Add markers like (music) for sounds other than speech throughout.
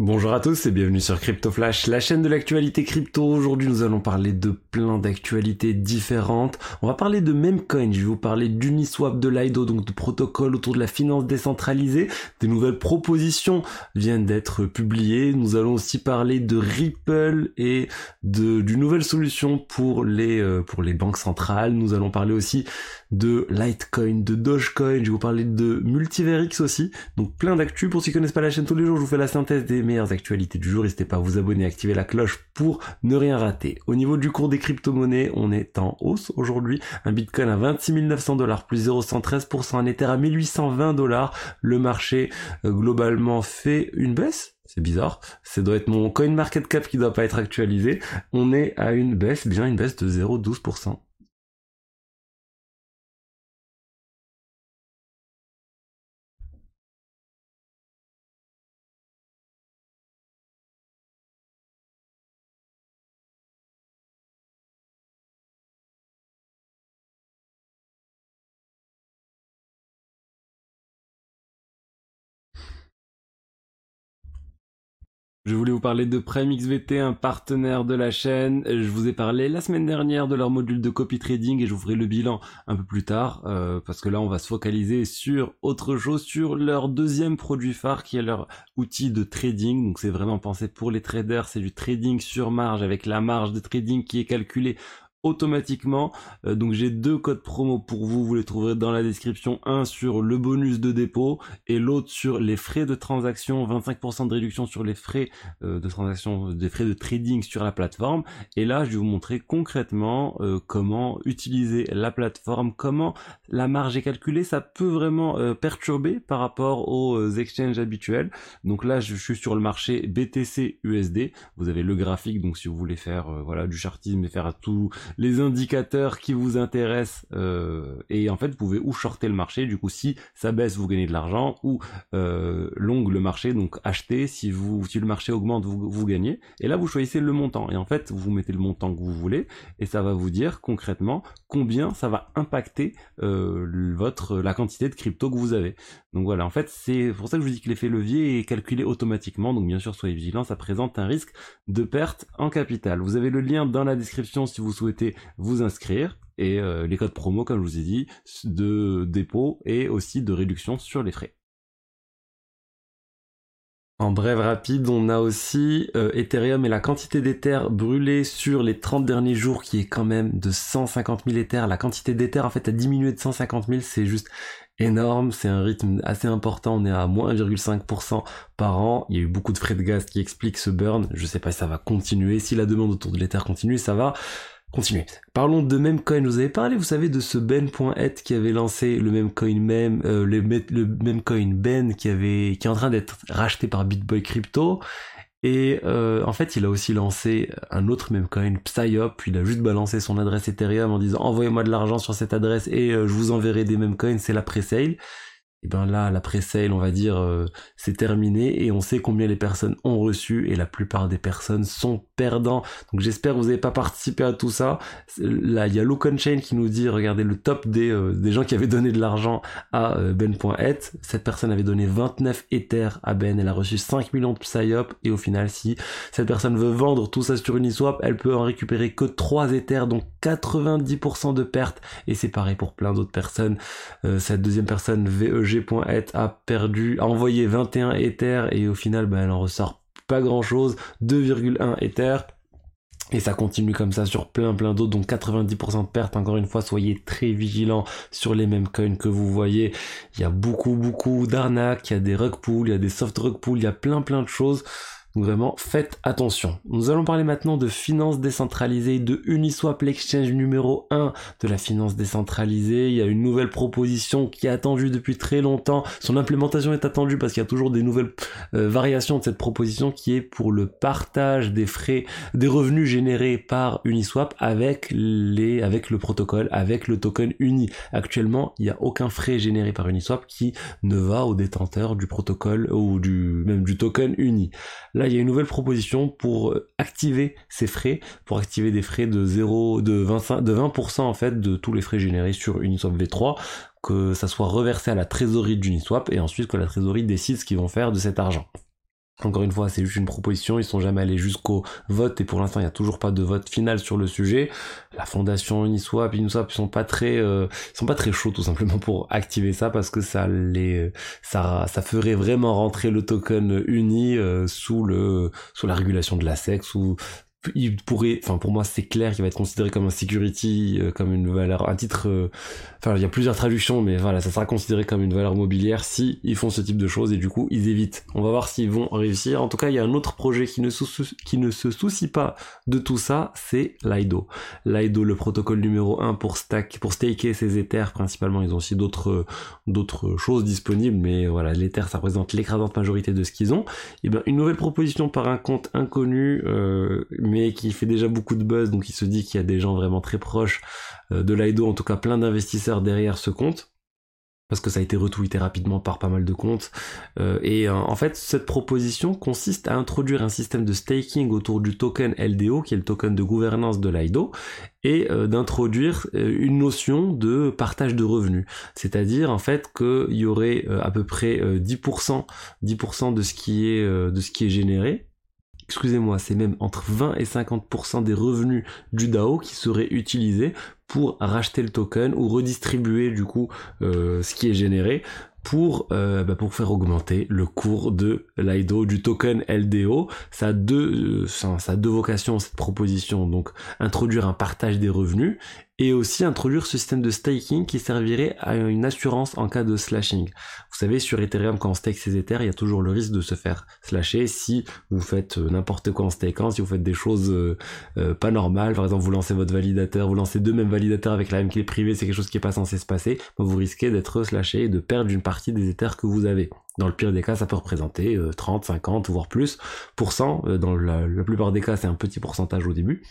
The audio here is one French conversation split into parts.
Bonjour à tous et bienvenue sur Crypto Flash, la chaîne de l'actualité crypto. Aujourd'hui, nous allons parler de plein d'actualités différentes. On va parler de Memcoin, je vais vous parler d'Uniswap, de Lido, donc de protocoles autour de la finance décentralisée. Des nouvelles propositions viennent d'être publiées. Nous allons aussi parler de Ripple et de d'une nouvelle solution pour les euh, pour les banques centrales. Nous allons parler aussi de Litecoin, de Dogecoin. Je vais vous parler de Multiverix aussi. Donc plein d'actu. Pour ceux qui connaissent pas la chaîne tous les jours, je vous fais la synthèse des meilleures actualités du jour. N'hésitez pas à vous abonner, activer la cloche pour ne rien rater. Au niveau du cours des crypto-monnaies, on est en hausse aujourd'hui. Un bitcoin à 26 900 dollars plus 0,113%, un ether à 1820 dollars. Le marché euh, globalement fait une baisse c'est bizarre. Ça doit être mon coin market cap qui doit pas être actualisé. On est à une baisse, bien une baisse de 0,12%. Je voulais vous parler de Prime XVT, un partenaire de la chaîne. Je vous ai parlé la semaine dernière de leur module de copy trading et je vous ferai le bilan un peu plus tard euh, parce que là on va se focaliser sur autre chose, sur leur deuxième produit phare qui est leur outil de trading. Donc c'est vraiment pensé pour les traders, c'est du trading sur marge avec la marge de trading qui est calculée automatiquement. Euh, donc j'ai deux codes promo pour vous, vous les trouverez dans la description. Un sur le bonus de dépôt et l'autre sur les frais de transaction, 25% de réduction sur les frais euh, de transaction, des frais de trading sur la plateforme. Et là je vais vous montrer concrètement euh, comment utiliser la plateforme, comment la marge est calculée. Ça peut vraiment perturber par rapport aux exchanges habituels. Donc là je suis sur le marché BTC USD. Vous avez le graphique, donc si vous voulez faire voilà du chartisme et faire à tout les indicateurs qui vous intéressent euh, et en fait vous pouvez ou shorter le marché du coup si ça baisse vous gagnez de l'argent ou euh, long le marché donc acheter si vous si le marché augmente vous, vous gagnez. Et là vous choisissez le montant. Et en fait vous mettez le montant que vous voulez et ça va vous dire concrètement combien ça va impacter euh, votre la quantité de crypto que vous avez. Donc voilà en fait c'est pour ça que je vous dis que l'effet levier est calculé automatiquement. Donc bien sûr soyez vigilants ça présente un risque de perte en capital. Vous avez le lien dans la description si vous souhaitez vous inscrire et euh, les codes promo, comme je vous ai dit, de dépôt et aussi de réduction sur les frais. En brève rapide, on a aussi euh, Ethereum et la quantité d'Ether brûlée sur les 30 derniers jours qui est quand même de 150 000 Ether. La quantité d'Ether en fait a diminué de 150 000, c'est juste énorme, c'est un rythme assez important, on est à moins 1,5% par an, il y a eu beaucoup de frais de gaz qui expliquent ce burn, je sais pas si ça va continuer, si la demande autour de l'Ether continue, ça va, Continuez. Parlons de Memcoin. Vous avez parlé, vous savez, de ce Ben.et qui avait lancé le Memcoin Mem, euh, le, le Memcoin Ben qui avait, qui est en train d'être racheté par BitBoy Crypto. Et euh, en fait, il a aussi lancé un autre Memcoin, Psyop. Il a juste balancé son adresse Ethereum en disant envoyez-moi de l'argent sur cette adresse et euh, je vous enverrai des Memcoins. C'est la pre-sale et ben là la pré-sale on va dire euh, c'est terminé et on sait combien les personnes ont reçu et la plupart des personnes sont perdants. Donc j'espère que vous n'avez pas participé à tout ça. Là il y a Look Chain qui nous dit regardez le top des, euh, des gens qui avaient donné de l'argent à euh, Ben.et cette personne avait donné 29 Ether à Ben. Elle a reçu 5 millions de Psyop et au final si cette personne veut vendre tout ça sur Uniswap elle peut en récupérer que 3 Ethers donc 90% de pertes. Et c'est pareil pour plein d'autres personnes. Cette deuxième personne VEG G.et a perdu, a envoyé 21 Ether et au final, bah, elle en ressort pas grand chose, 2,1 Ether. Et ça continue comme ça sur plein plein d'autres, donc 90% de pertes. Encore une fois, soyez très vigilants sur les mêmes coins que vous voyez. Il y a beaucoup beaucoup d'arnaques, il y a des rug pools, il y a des soft rug pools, il y a plein plein de choses. Donc vraiment, faites attention. Nous allons parler maintenant de finance décentralisée, de Uniswap, l'exchange numéro 1 de la finance décentralisée. Il y a une nouvelle proposition qui est attendue depuis très longtemps. Son implémentation est attendue parce qu'il y a toujours des nouvelles euh, variations de cette proposition qui est pour le partage des frais, des revenus générés par Uniswap avec les, avec le protocole, avec le token Uni. Actuellement, il n'y a aucun frais généré par Uniswap qui ne va au détenteur du protocole ou du, même du token Uni. Là, il y a une nouvelle proposition pour euh, activer ces frais, pour activer des frais de 0, de 25, de 20% en fait de tous les frais générés sur Uniswap V3, que ça soit reversé à la trésorerie d'Uniswap et ensuite que la trésorerie décide ce qu'ils vont faire de cet argent. Encore une fois, c'est juste une proposition, ils sont jamais allés jusqu'au vote et pour l'instant, il n'y a toujours pas de vote final sur le sujet. La fondation Uniswap, Uniswap, ils sont pas très, euh, sont pas très chauds tout simplement pour activer ça parce que ça les, ça, ça ferait vraiment rentrer le token uni euh, sous le, sous la régulation de la SEC, sous il pourrait, enfin pour moi c'est clair qu'il va être considéré comme un security, euh, comme une valeur, un titre, euh, enfin il y a plusieurs traductions, mais voilà, ça sera considéré comme une valeur mobilière si ils font ce type de choses et du coup ils évitent. On va voir s'ils vont réussir. En tout cas, il y a un autre projet qui ne, qui ne se soucie pas de tout ça, c'est Lido. Lido, le protocole numéro 1 pour stack, pour staker ses ethers principalement. Ils ont aussi d'autres d'autres choses disponibles, mais voilà, l'ether ça représente l'écrasante majorité de ce qu'ils ont. Et bien une nouvelle proposition par un compte inconnu. Euh, mais qui fait déjà beaucoup de buzz, donc il se dit qu'il y a des gens vraiment très proches euh, de l'IDO, en tout cas plein d'investisseurs derrière ce compte parce que ça a été retweeté rapidement par pas mal de comptes. Euh, et euh, en fait, cette proposition consiste à introduire un système de staking autour du token LDO, qui est le token de gouvernance de l'IDO, et d'introduire une notion de partage de revenus. C'est-à-dire en fait qu'il y aurait à peu près 10%, 10% de ce qui est de ce qui est généré excusez-moi, c'est même entre 20 et 50% des revenus du DAO qui seraient utilisés pour racheter le token ou redistribuer du coup euh, ce qui est généré pour, euh, bah, pour faire augmenter le cours de l'IDO, du token LDO. Ça a deux, euh, ça a deux vocations cette proposition. Donc introduire un partage des revenus et aussi introduire ce système de staking qui servirait à une assurance en cas de slashing. Vous savez, sur Ethereum, quand on stake ses Ethers, il y a toujours le risque de se faire slasher si vous faites euh, n'importe quoi en stakant, si vous faites des choses euh, euh, pas normales. Par exemple, vous lancez votre validateur, vous lancez deux mêmes validateurs avec la même clé privée, c'est quelque chose qui est pas censé se passer, vous risquez d'être slashé et de perdre une partie des Ethers que vous avez. Dans le pire des cas, ça peut représenter 30, 50, voire plus, pour cent. Dans la plupart des cas, c'est un petit pourcentage au début.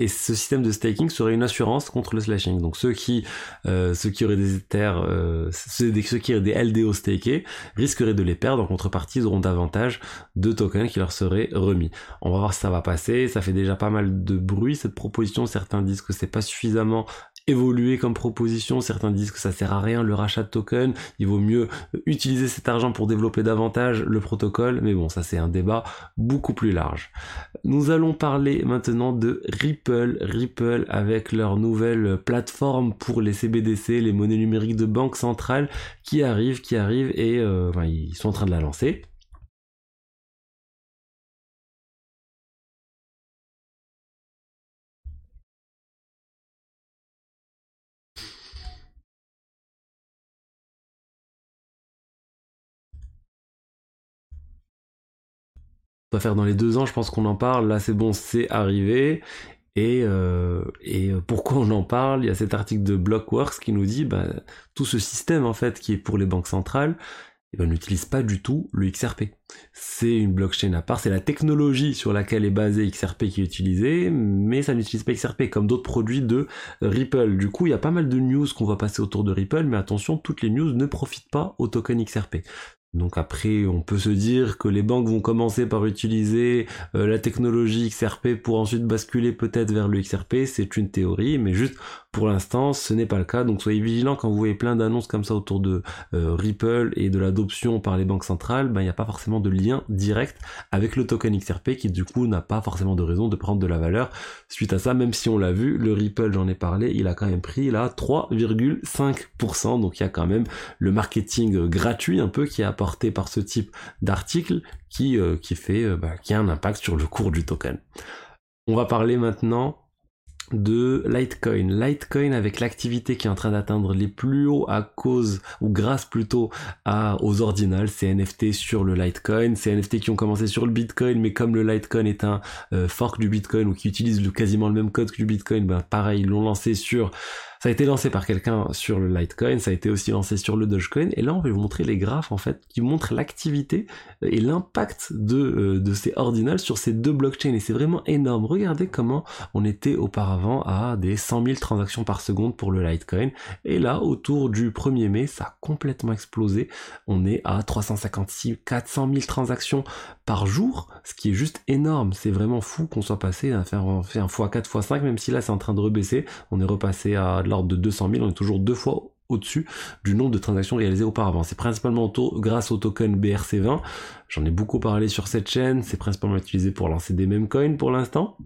Et ce système de staking serait une assurance contre le slashing. Donc ceux qui, euh, ceux qui auraient des Ethers, euh, ceux, qui auraient des LDO stakés risqueraient de les perdre. En contrepartie, ils auront davantage de tokens qui leur seraient remis. On va voir si ça va passer. Ça fait déjà pas mal de bruit cette proposition. Certains disent que c'est pas suffisamment évoluer comme proposition. Certains disent que ça sert à rien le rachat de tokens. Il vaut mieux utiliser cet argent pour développer davantage le protocole. Mais bon, ça c'est un débat beaucoup plus large. Nous allons parler maintenant de Ripple. Avec leur nouvelle plateforme pour les CBDC, les monnaies numériques de banque centrale qui arrive, qui arrive et euh, ils sont en train de la lancer. faire dans les deux ans, je pense qu'on en parle. Là, c'est bon, c'est arrivé. Et, euh, et pourquoi on en parle? Il y a cet article de Blockworks qui nous dit bah, tout ce système en fait qui est pour les banques centrales eh ben, n'utilise pas du tout le XRP. C'est une blockchain à part, c'est la technologie sur laquelle est basé XRP qui est utilisée, mais ça n'utilise pas XRP comme d'autres produits de Ripple. Du coup, il y a pas mal de news qu'on va passer autour de Ripple, mais attention, toutes les news ne profitent pas au token XRP. Donc après, on peut se dire que les banques vont commencer par utiliser euh, la technologie XRP pour ensuite basculer peut-être vers le XRP, c'est une théorie, mais juste pour l'instant, ce n'est pas le cas. Donc soyez vigilants quand vous voyez plein d'annonces comme ça autour de euh, Ripple et de l'adoption par les banques centrales, ben, il n'y a pas forcément de lien direct avec le token XRP qui du coup n'a pas forcément de raison de prendre de la valeur. Suite à ça, même si on l'a vu, le Ripple, j'en ai parlé, il a quand même pris là 3,5%. Donc il y a quand même le marketing gratuit un peu qui est apporté par ce type d'article qui, euh, qui fait, euh, bah, qui a un impact sur le cours du token. On va parler maintenant de Litecoin. Litecoin avec l'activité qui est en train d'atteindre les plus hauts à cause ou grâce plutôt aux ordinals, ces NFT sur le Litecoin, ces NFT qui ont commencé sur le Bitcoin, mais comme le Litecoin est un euh, fork du Bitcoin ou qui utilise quasiment le même code que du Bitcoin, ben pareil, ils l'ont lancé sur ça a été lancé par quelqu'un sur le Litecoin, ça a été aussi lancé sur le Dogecoin, et là on va vous montrer les graphes en fait qui montrent l'activité et l'impact de, euh, de ces ordinals sur ces deux blockchains, et c'est vraiment énorme. Regardez comment on était auparavant à des 100 000 transactions par seconde pour le Litecoin, et là autour du 1er mai, ça a complètement explosé. On est à 356, 400 000 transactions par jour, ce qui est juste énorme. C'est vraiment fou qu'on soit passé à faire, un x4, x5, même si là c'est en train de rebaisser. On est repassé à l'ordre de 200 000, on est toujours deux fois au-dessus du nombre de transactions réalisées auparavant. C'est principalement grâce au token BRC20. J'en ai beaucoup parlé sur cette chaîne. C'est principalement utilisé pour lancer des meme coins pour l'instant.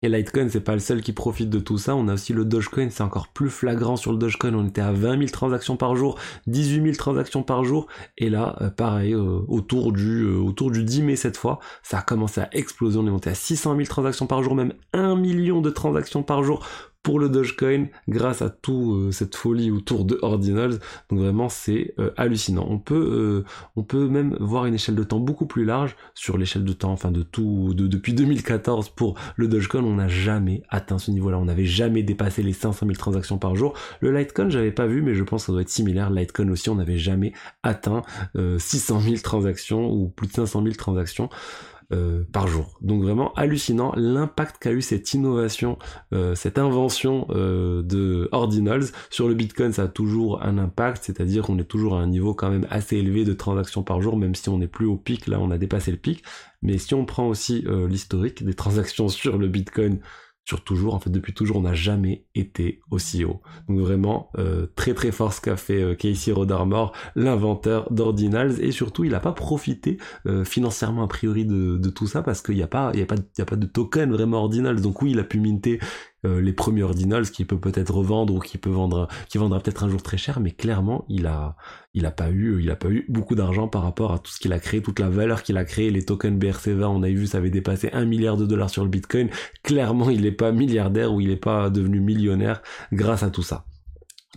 Et Litecoin, c'est pas le seul qui profite de tout ça. On a aussi le Dogecoin, c'est encore plus flagrant sur le Dogecoin. On était à 20 000 transactions par jour, 18 000 transactions par jour. Et là, euh, pareil, euh, autour du euh, autour du 10 mai cette fois, ça a commencé à exploser. On est monté à 600 000 transactions par jour, même 1 million de transactions par jour pour le Dogecoin grâce à tout euh, cette folie autour de Ordinals. Donc vraiment c'est euh, hallucinant. On peut euh, on peut même voir une échelle de temps beaucoup plus large sur l'échelle de temps enfin de tout de, depuis 2014 pour le Dogecoin, on n'a jamais atteint ce niveau-là. On n'avait jamais dépassé les 500 000 transactions par jour. Le Litecoin, j'avais pas vu mais je pense que ça doit être similaire. Litecoin aussi, on n'avait jamais atteint 600 000 transactions ou plus de 500 000 transactions. Euh, par jour. Donc vraiment hallucinant l'impact qu'a eu cette innovation, euh, cette invention euh, de Ordinals sur le Bitcoin. Ça a toujours un impact, c'est-à-dire qu'on est toujours à un niveau quand même assez élevé de transactions par jour, même si on n'est plus au pic. Là, on a dépassé le pic. Mais si on prend aussi l'historique des (laughs) transactions sur le Bitcoin sur toujours, en fait depuis toujours, on n'a jamais été aussi haut. Donc vraiment euh, très très fort ce qu'a fait euh, Casey Rodarmore, l'inventeur d'Ordinals, et surtout il n'a pas profité euh, financièrement a priori de, tout ça parce qu'il n'y a il y a pas a pas de token vraiment Ordinals. Donc oui, il a pu minter euh, les premiers ordinals qu'il peut peut-être revendre ou qui peut vendre qui vendra peut-être un jour très cher mais clairement il a il a pas eu il a pas eu beaucoup d'argent par rapport à tout ce qu'il a créé toute la valeur qu'il a créé les tokens BRC20 on a vu ça avait dépassé un milliard de dollars sur le Bitcoin clairement il n'est pas milliardaire ou il n'est pas devenu millionnaire grâce à tout ça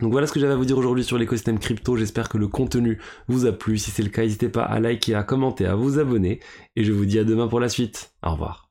donc voilà ce que j'avais à vous dire aujourd'hui sur l'écosystème crypto. J'espère que le contenu vous a plu. Si c'est le cas, n'hésitez pas à liker, à commenter, à vous abonner. Et je vous dis à demain pour la suite. Au revoir.